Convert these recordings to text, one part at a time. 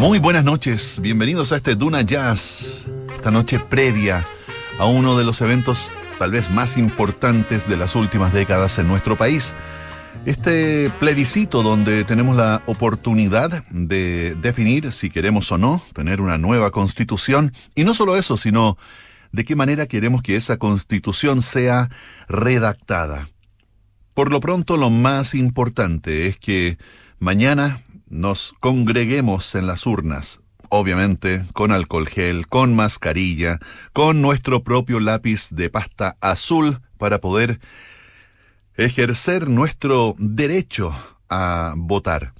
Muy buenas noches, bienvenidos a este Duna Jazz, esta noche previa a uno de los eventos tal vez más importantes de las últimas décadas en nuestro país. Este plebiscito donde tenemos la oportunidad de definir si queremos o no tener una nueva constitución y no solo eso, sino de qué manera queremos que esa constitución sea redactada. Por lo pronto, lo más importante es que mañana nos congreguemos en las urnas, obviamente con alcohol gel, con mascarilla, con nuestro propio lápiz de pasta azul para poder ejercer nuestro derecho a votar.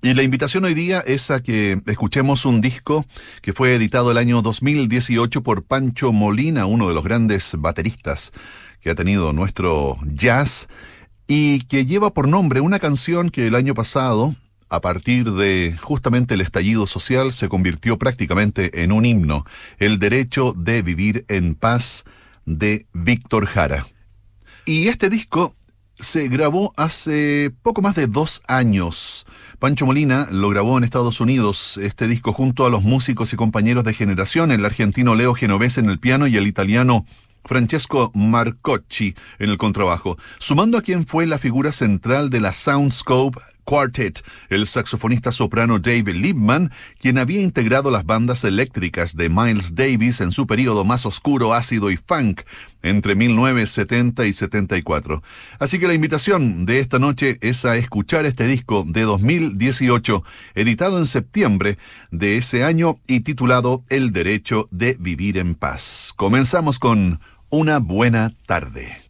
Y la invitación hoy día es a que escuchemos un disco que fue editado el año 2018 por Pancho Molina, uno de los grandes bateristas que ha tenido nuestro jazz y que lleva por nombre una canción que el año pasado a partir de justamente el estallido social, se convirtió prácticamente en un himno, el derecho de vivir en paz de Víctor Jara. Y este disco se grabó hace poco más de dos años. Pancho Molina lo grabó en Estados Unidos, este disco junto a los músicos y compañeros de generación, el argentino Leo Genovese en el piano y el italiano Francesco Marcocci en el contrabajo, sumando a quien fue la figura central de la Soundscope Quartet, el saxofonista soprano David Liebman, quien había integrado las bandas eléctricas de Miles Davis en su periodo más oscuro, ácido y funk entre 1970 y 74. Así que la invitación de esta noche es a escuchar este disco de 2018, editado en septiembre de ese año y titulado El Derecho de Vivir en Paz. Comenzamos con Una Buena Tarde.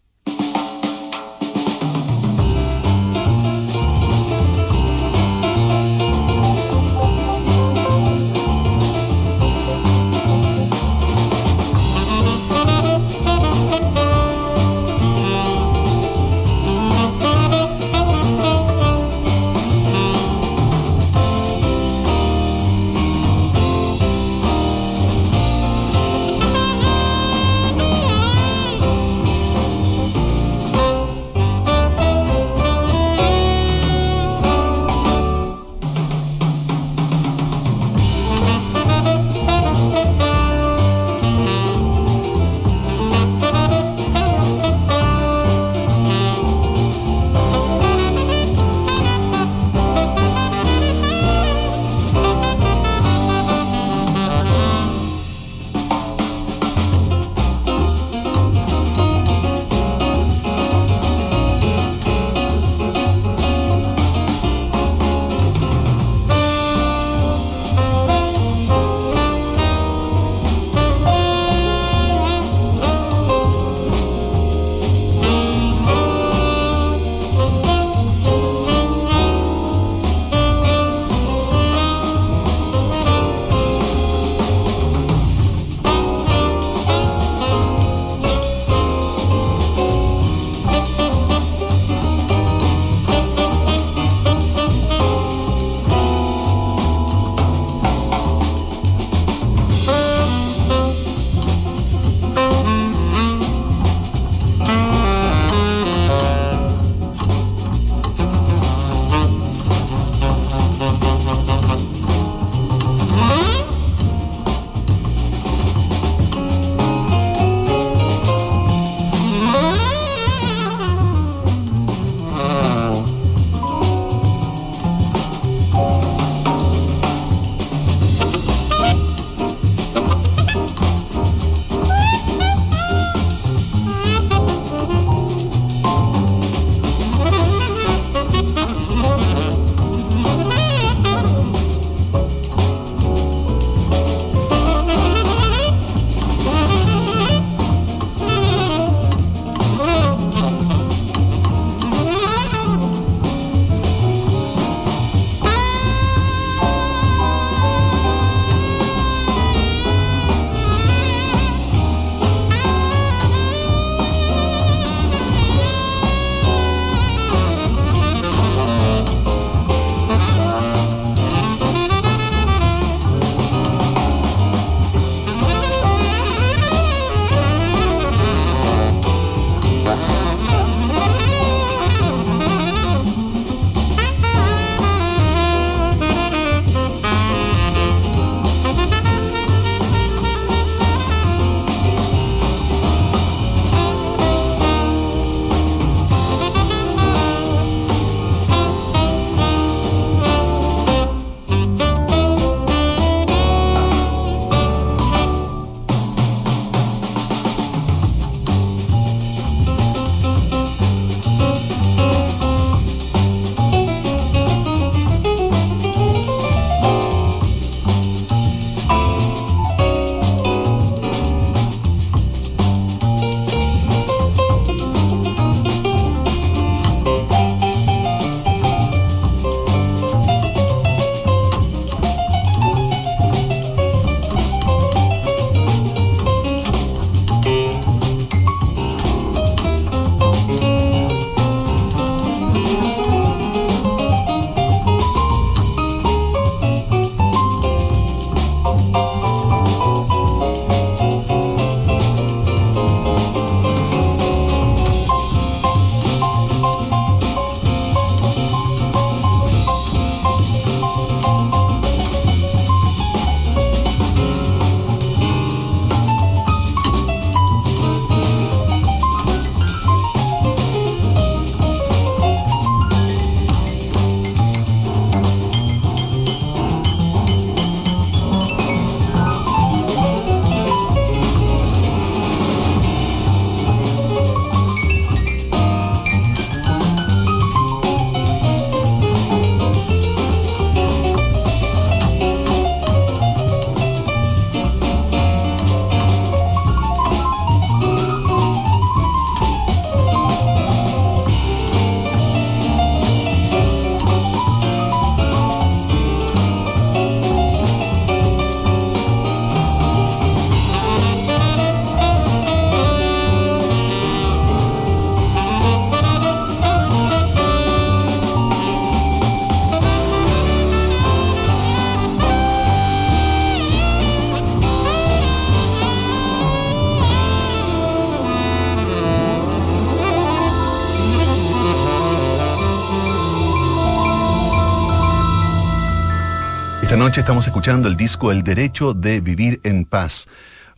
Estamos escuchando el disco El Derecho de Vivir en Paz,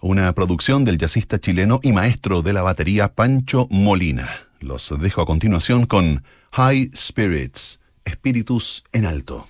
una producción del jazzista chileno y maestro de la batería Pancho Molina. Los dejo a continuación con High Spirits, Espíritus en Alto.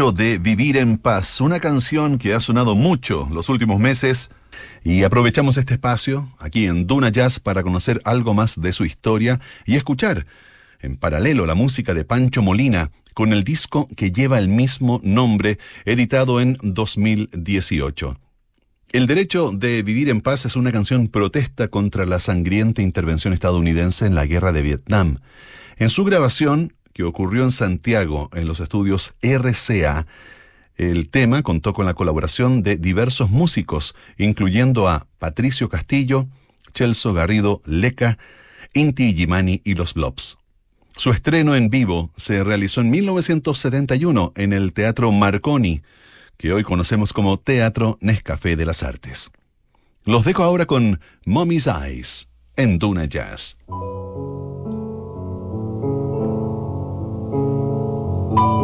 De Vivir en Paz, una canción que ha sonado mucho los últimos meses y aprovechamos este espacio aquí en Duna Jazz para conocer algo más de su historia y escuchar en paralelo la música de Pancho Molina con el disco que lleva el mismo nombre editado en 2018. El derecho de vivir en paz es una canción protesta contra la sangrienta intervención estadounidense en la guerra de Vietnam. En su grabación, que ocurrió en Santiago, en los estudios RCA, el tema contó con la colaboración de diversos músicos, incluyendo a Patricio Castillo, Chelso Garrido Leca, Inti Gimani y los Blobs. Su estreno en vivo se realizó en 1971 en el Teatro Marconi, que hoy conocemos como Teatro Nescafé de las Artes. Los dejo ahora con Mommy's Eyes en Duna Jazz. La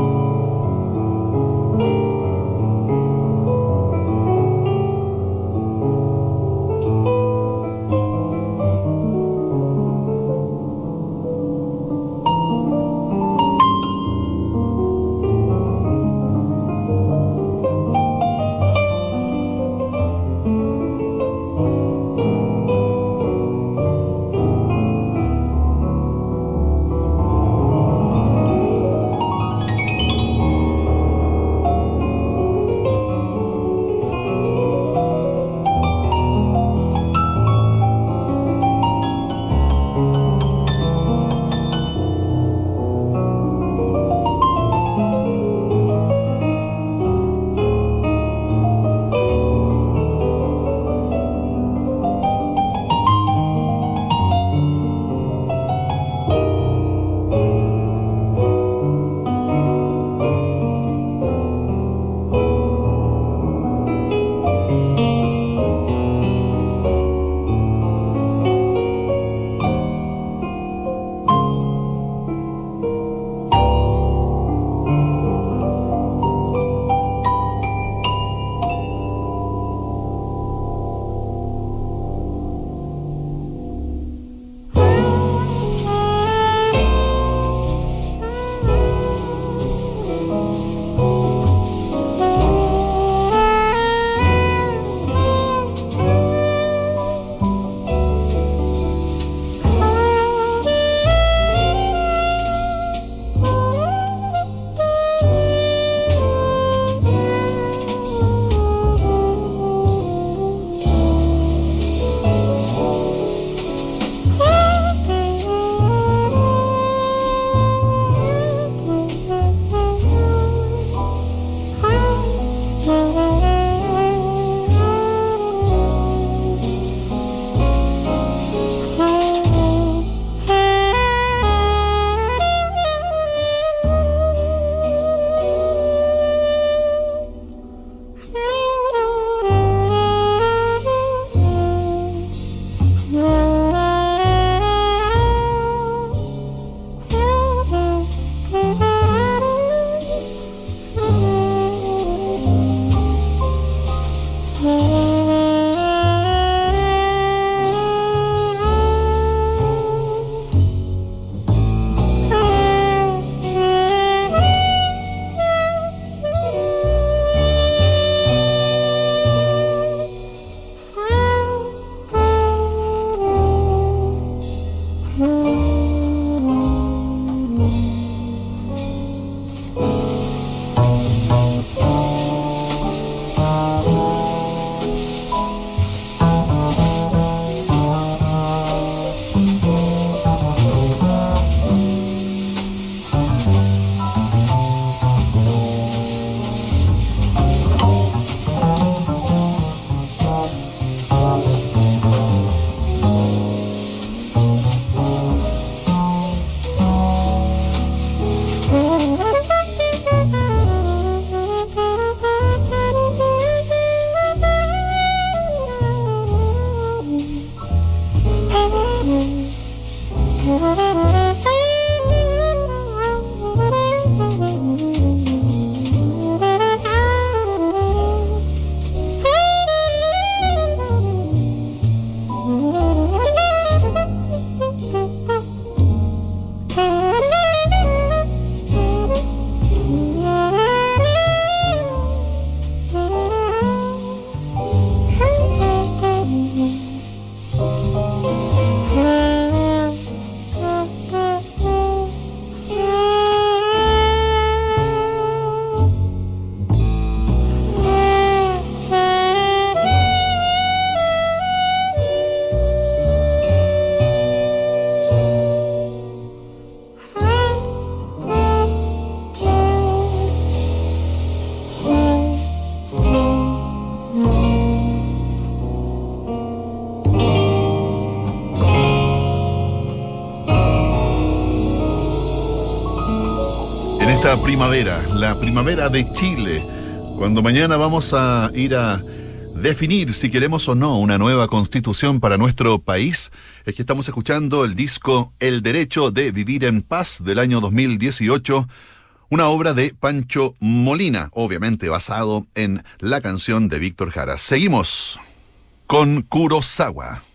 primavera, la primavera de Chile, cuando mañana vamos a ir a definir si queremos o no una nueva constitución para nuestro país, es que estamos escuchando el disco El Derecho de Vivir en Paz del año 2018, una obra de Pancho Molina, obviamente basado en la canción de Víctor Jara. Seguimos con Kurosawa.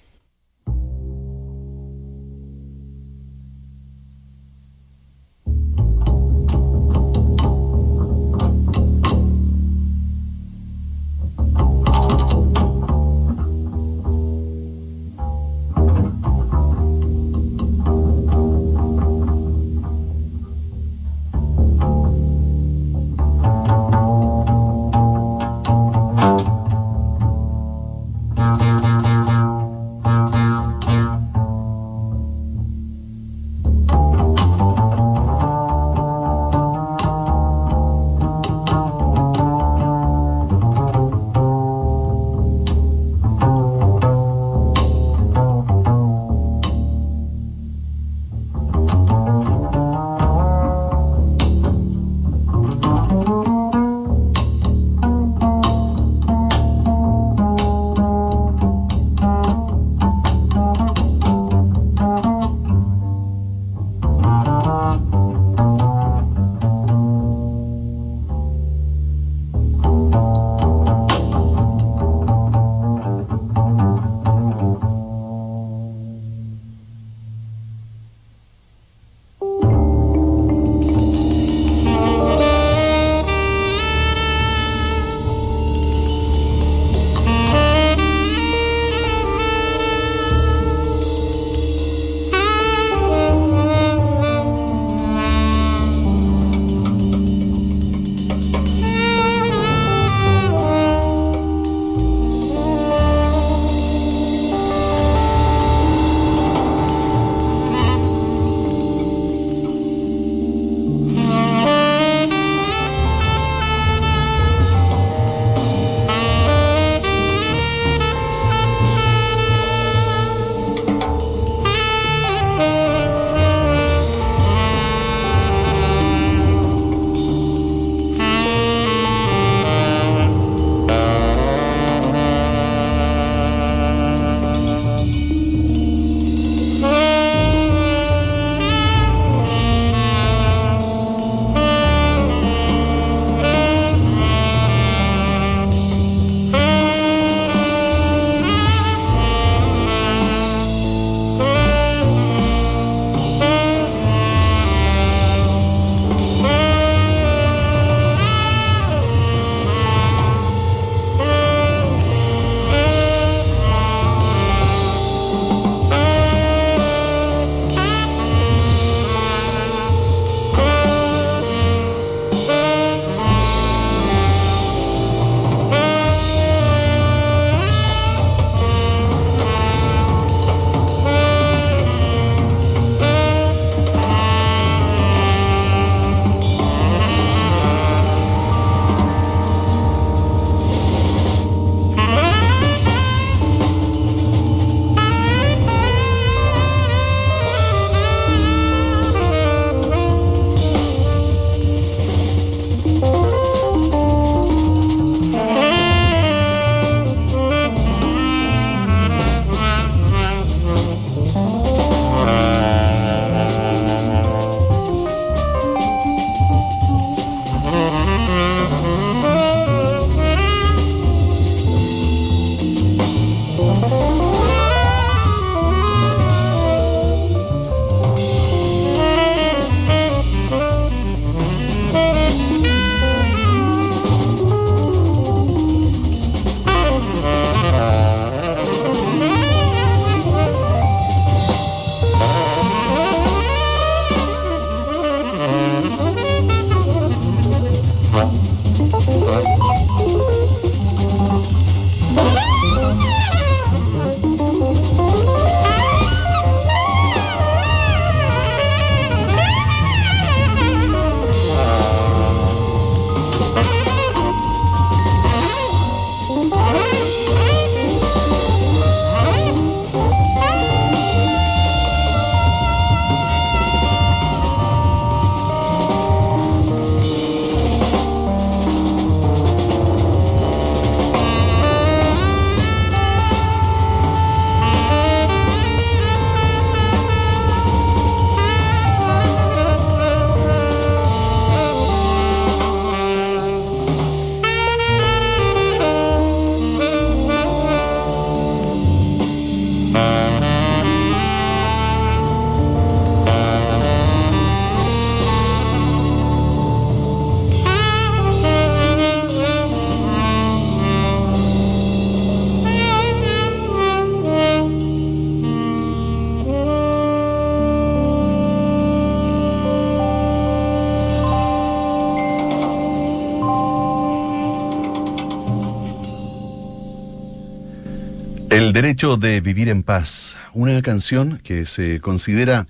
Derecho de vivir en paz, una canción que se considera,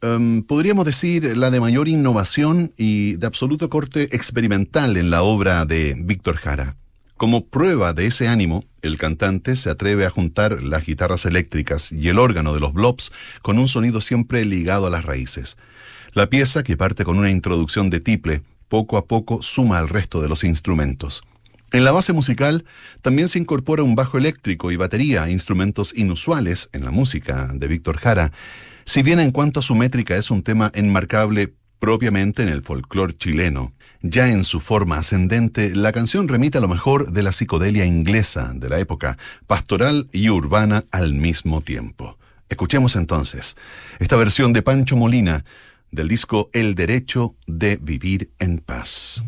em, podríamos decir, la de mayor innovación y de absoluto corte experimental en la obra de Víctor Jara. Como prueba de ese ánimo, el cantante se atreve a juntar las guitarras eléctricas y el órgano de los blobs con un sonido siempre ligado a las raíces. La pieza, que parte con una introducción de tiple, poco a poco suma al resto de los instrumentos. En la base musical también se incorpora un bajo eléctrico y batería, instrumentos inusuales en la música de Víctor Jara, si bien en cuanto a su métrica es un tema enmarcable propiamente en el folclore chileno. Ya en su forma ascendente, la canción remite a lo mejor de la psicodelia inglesa de la época, pastoral y urbana al mismo tiempo. Escuchemos entonces esta versión de Pancho Molina del disco El Derecho de Vivir en Paz.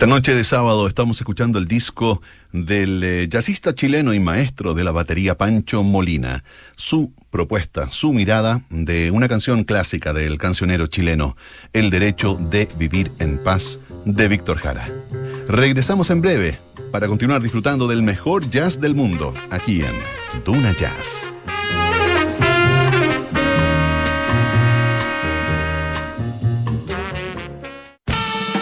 Esta noche de sábado estamos escuchando el disco del eh, jazzista chileno y maestro de la batería Pancho Molina. Su propuesta, su mirada de una canción clásica del cancionero chileno, El derecho de vivir en paz, de Víctor Jara. Regresamos en breve para continuar disfrutando del mejor jazz del mundo, aquí en Duna Jazz.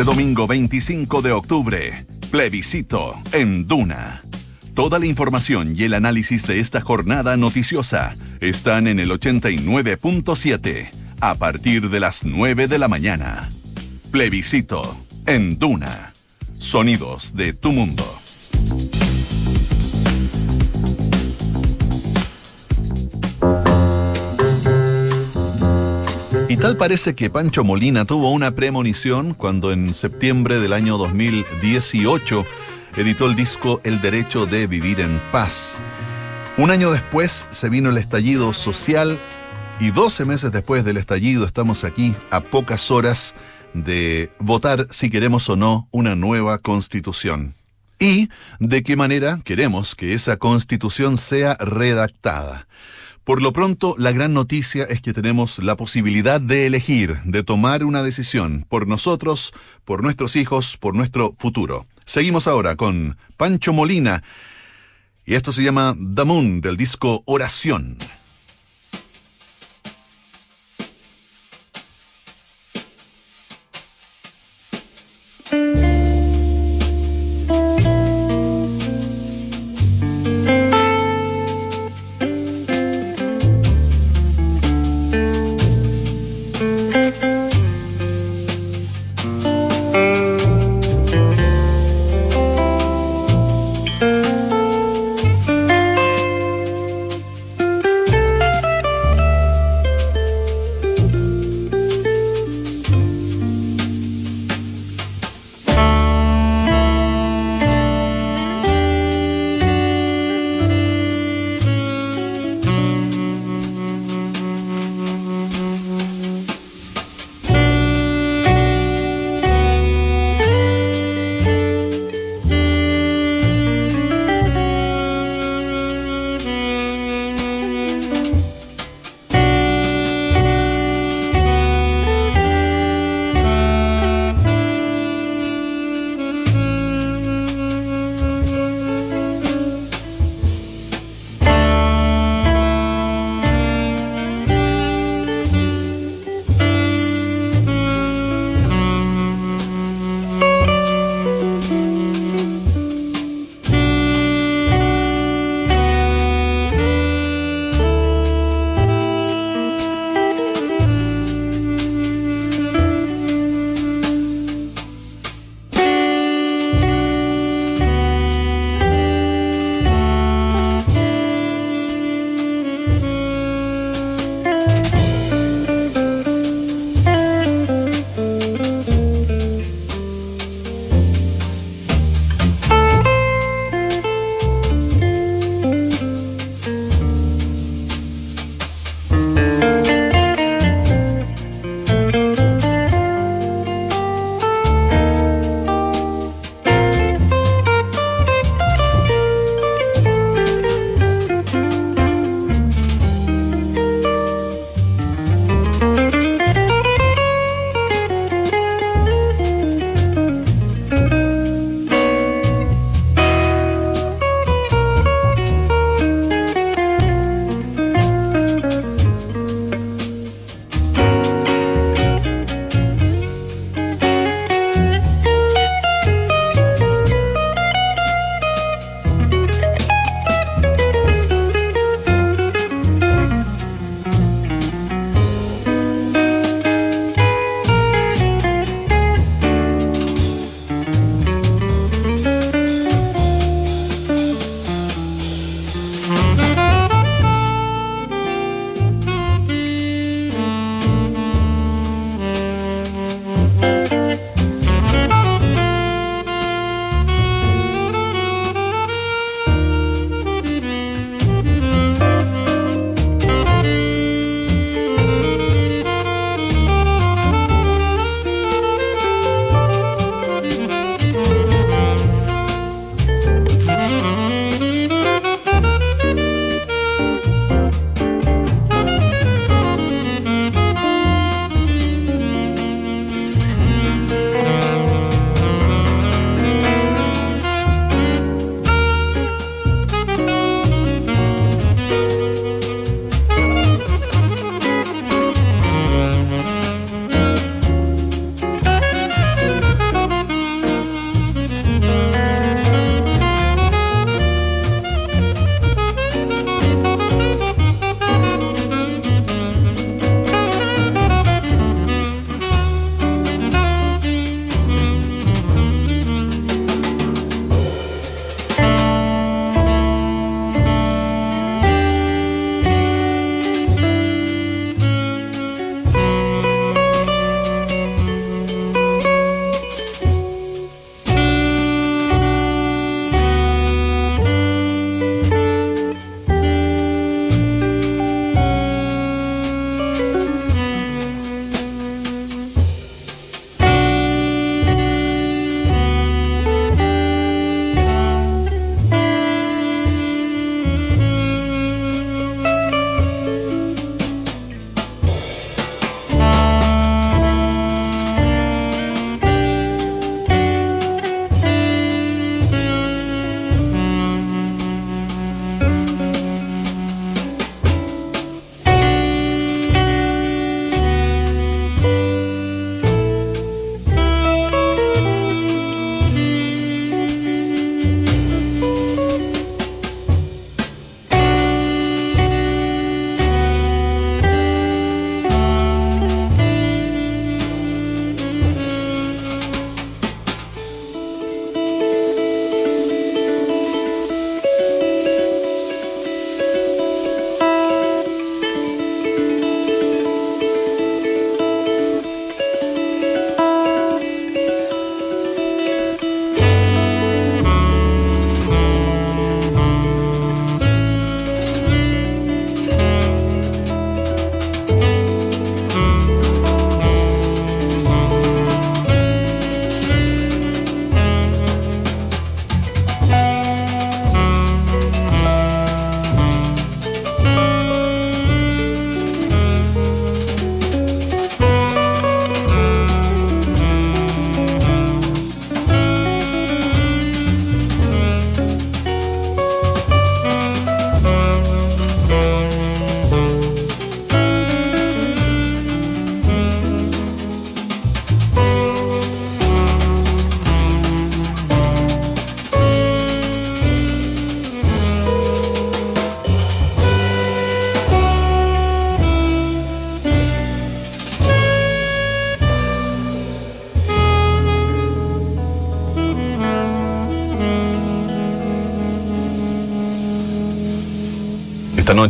Este domingo 25 de octubre, plebiscito en Duna. Toda la información y el análisis de esta jornada noticiosa están en el 89.7 a partir de las 9 de la mañana. Plebiscito en Duna. Sonidos de tu mundo. Y tal parece que Pancho Molina tuvo una premonición cuando en septiembre del año 2018 editó el disco El Derecho de Vivir en Paz. Un año después se vino el estallido social y 12 meses después del estallido estamos aquí a pocas horas de votar si queremos o no una nueva constitución. Y de qué manera queremos que esa constitución sea redactada. Por lo pronto, la gran noticia es que tenemos la posibilidad de elegir, de tomar una decisión por nosotros, por nuestros hijos, por nuestro futuro. Seguimos ahora con Pancho Molina y esto se llama Moon del disco Oración.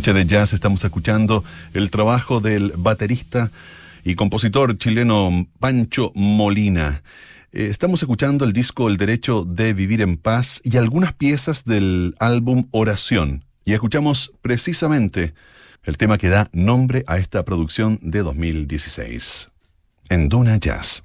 De jazz estamos escuchando el trabajo del baterista y compositor chileno Pancho Molina. Eh, estamos escuchando el disco El Derecho de Vivir en Paz y algunas piezas del álbum Oración. Y escuchamos precisamente el tema que da nombre a esta producción de 2016. En Duna Jazz.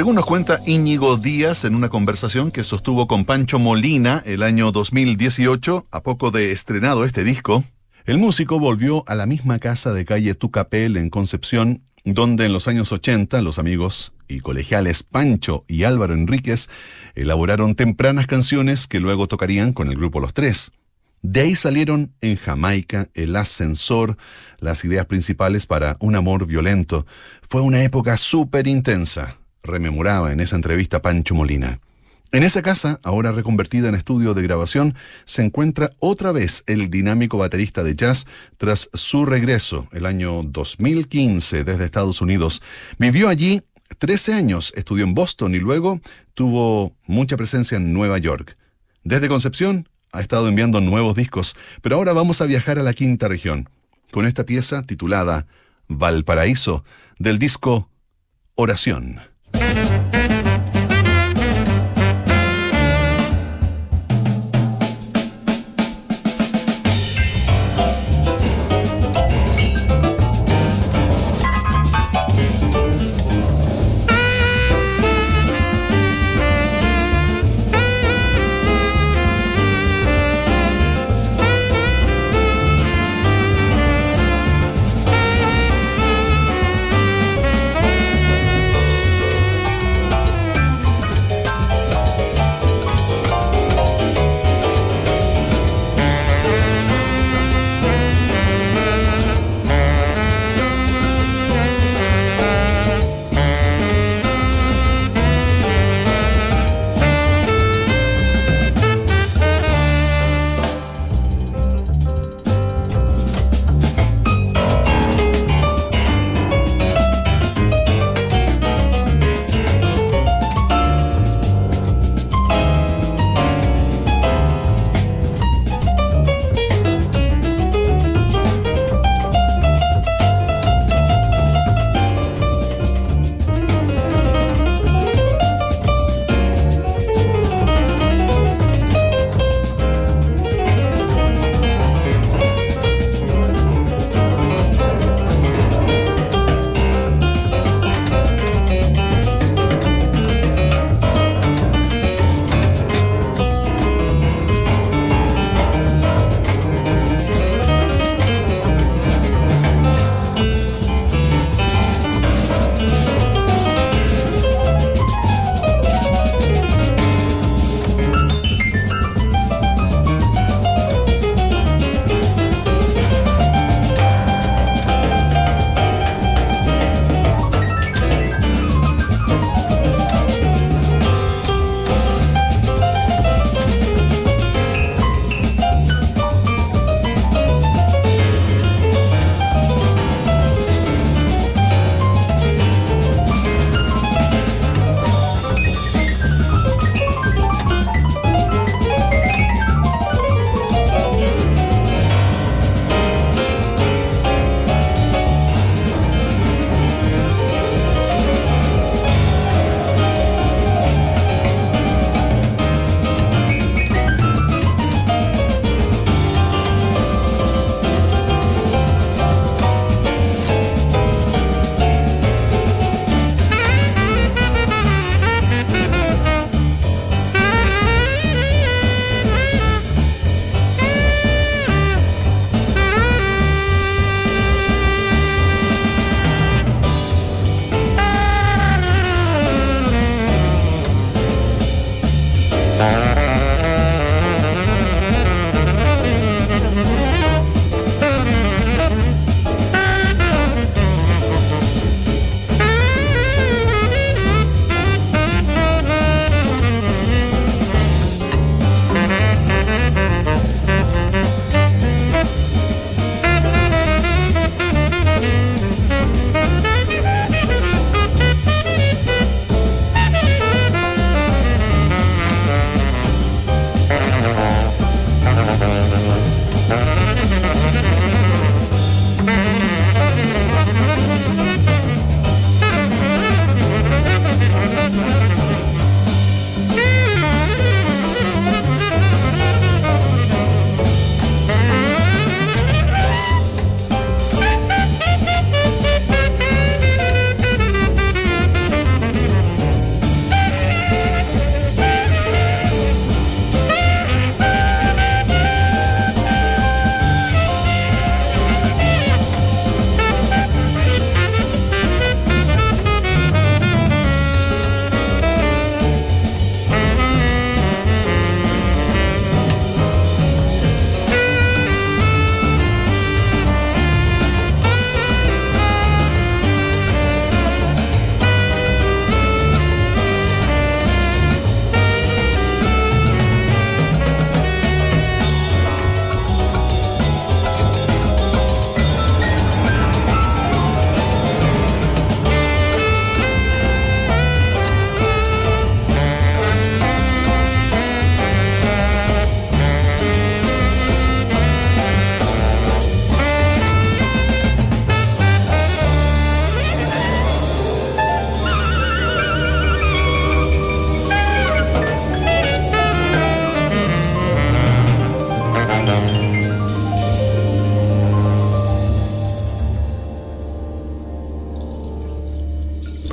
Según nos cuenta Íñigo Díaz en una conversación que sostuvo con Pancho Molina el año 2018, a poco de estrenado este disco, el músico volvió a la misma casa de calle Tucapel en Concepción, donde en los años 80 los amigos y colegiales Pancho y Álvaro Enríquez elaboraron tempranas canciones que luego tocarían con el grupo Los Tres. De ahí salieron en Jamaica, El Ascensor, las ideas principales para Un Amor Violento. Fue una época súper intensa, rememoraba en esa entrevista Pancho Molina. En esa casa, ahora reconvertida en estudio de grabación, se encuentra otra vez el dinámico baterista de jazz tras su regreso el año 2015 desde Estados Unidos. Vivió allí 13 años, estudió en Boston y luego tuvo mucha presencia en Nueva York. Desde Concepción ha estado enviando nuevos discos, pero ahora vamos a viajar a la quinta región con esta pieza titulada Valparaíso del disco Oración. Thank you.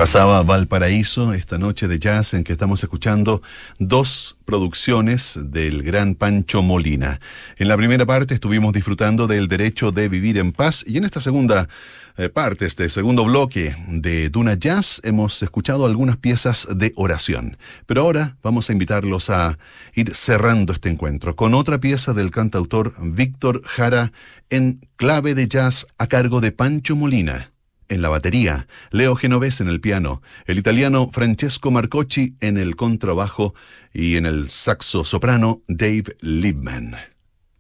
Pasaba Valparaíso esta noche de jazz en que estamos escuchando dos producciones del gran Pancho Molina. En la primera parte estuvimos disfrutando del derecho de vivir en paz y en esta segunda eh, parte, este segundo bloque de Duna Jazz, hemos escuchado algunas piezas de oración. Pero ahora vamos a invitarlos a ir cerrando este encuentro con otra pieza del cantautor Víctor Jara en clave de jazz a cargo de Pancho Molina en la batería, Leo Genovés en el piano, el italiano Francesco Marcocci en el contrabajo y en el saxo soprano Dave Liebman.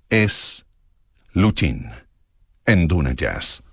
Es Luchin en Duna Jazz.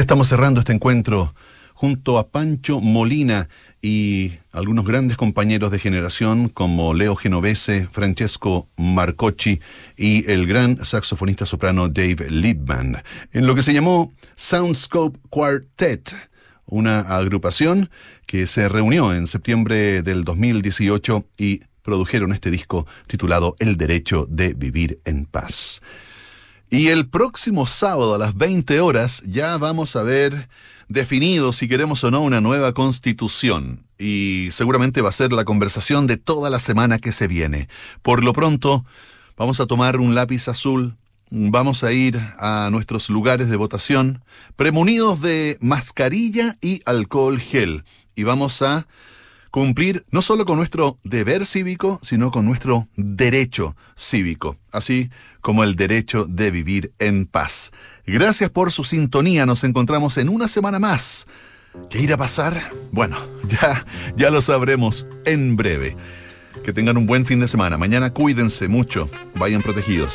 Estamos cerrando este encuentro junto a Pancho Molina y algunos grandes compañeros de generación como Leo Genovese, Francesco Marcocci y el gran saxofonista soprano Dave Liebman, en lo que se llamó Soundscope Quartet, una agrupación que se reunió en septiembre del 2018 y produjeron este disco titulado El Derecho de Vivir en Paz. Y el próximo sábado a las 20 horas ya vamos a ver definido si queremos o no una nueva constitución. Y seguramente va a ser la conversación de toda la semana que se viene. Por lo pronto, vamos a tomar un lápiz azul, vamos a ir a nuestros lugares de votación, premunidos de mascarilla y alcohol gel. Y vamos a cumplir no solo con nuestro deber cívico, sino con nuestro derecho cívico, así como el derecho de vivir en paz. Gracias por su sintonía, nos encontramos en una semana más. ¿Qué irá a pasar? Bueno, ya, ya lo sabremos en breve. Que tengan un buen fin de semana. Mañana cuídense mucho, vayan protegidos.